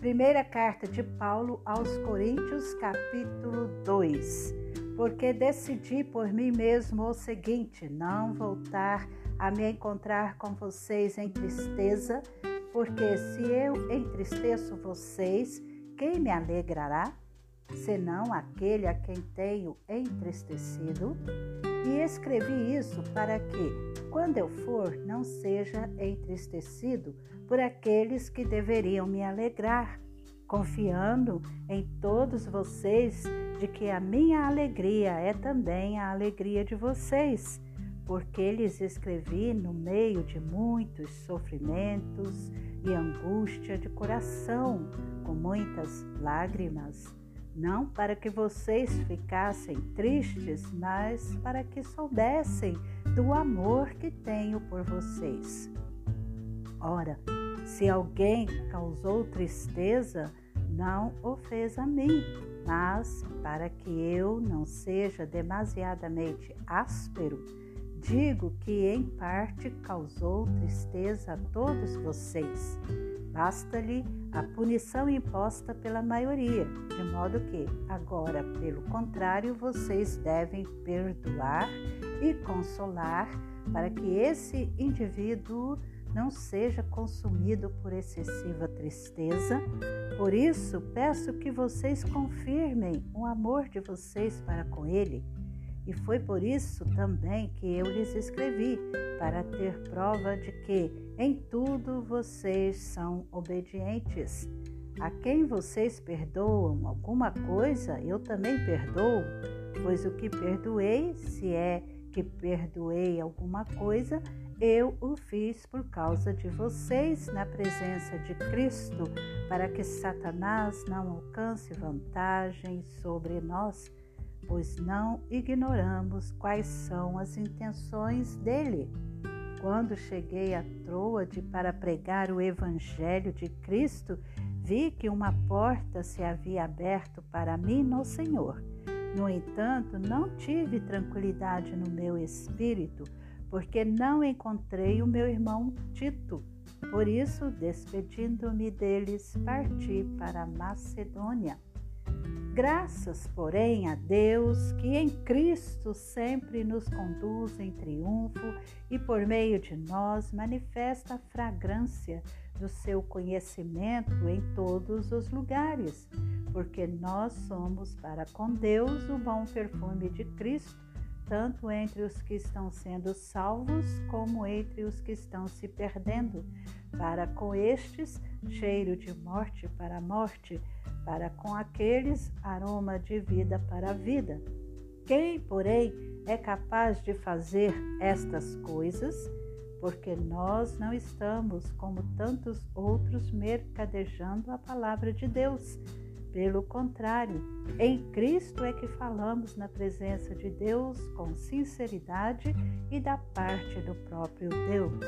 Primeira carta de Paulo aos Coríntios, capítulo 2. Porque decidi por mim mesmo o seguinte: não voltar a me encontrar com vocês em tristeza, porque se eu entristeço vocês, quem me alegrará? Senão aquele a quem tenho entristecido? E escrevi isso para que, quando eu for, não seja entristecido por aqueles que deveriam me alegrar, confiando em todos vocês de que a minha alegria é também a alegria de vocês, porque lhes escrevi no meio de muitos sofrimentos e angústia de coração, com muitas lágrimas não para que vocês ficassem tristes, mas para que soubessem do amor que tenho por vocês. Ora, se alguém causou tristeza, não o fez a mim, mas para que eu não seja demasiadamente áspero, digo que em parte causou tristeza a todos vocês Basta-lhe a punição imposta pela maioria, de modo que, agora, pelo contrário, vocês devem perdoar e consolar para que esse indivíduo não seja consumido por excessiva tristeza. Por isso, peço que vocês confirmem o amor de vocês para com ele e foi por isso também que eu lhes escrevi, para ter prova de que em tudo vocês são obedientes. A quem vocês perdoam alguma coisa, eu também perdoo, pois o que perdoei, se é que perdoei alguma coisa, eu o fiz por causa de vocês na presença de Cristo, para que Satanás não alcance vantagem sobre nós pois não ignoramos quais são as intenções dele. Quando cheguei a Troade para pregar o Evangelho de Cristo, vi que uma porta se havia aberto para mim no Senhor. No entanto, não tive tranquilidade no meu espírito, porque não encontrei o meu irmão Tito. Por isso, despedindo-me deles, parti para Macedônia. Graças, porém, a Deus que em Cristo sempre nos conduz em triunfo e por meio de nós manifesta a fragrância do seu conhecimento em todos os lugares, porque nós somos para com Deus o bom perfume de Cristo, tanto entre os que estão sendo salvos como entre os que estão se perdendo. Para com estes, cheiro de morte para a morte para com aqueles aroma de vida para a vida. Quem, porém, é capaz de fazer estas coisas? Porque nós não estamos, como tantos outros, mercadejando a palavra de Deus. Pelo contrário, em Cristo é que falamos na presença de Deus com sinceridade e da parte do próprio Deus.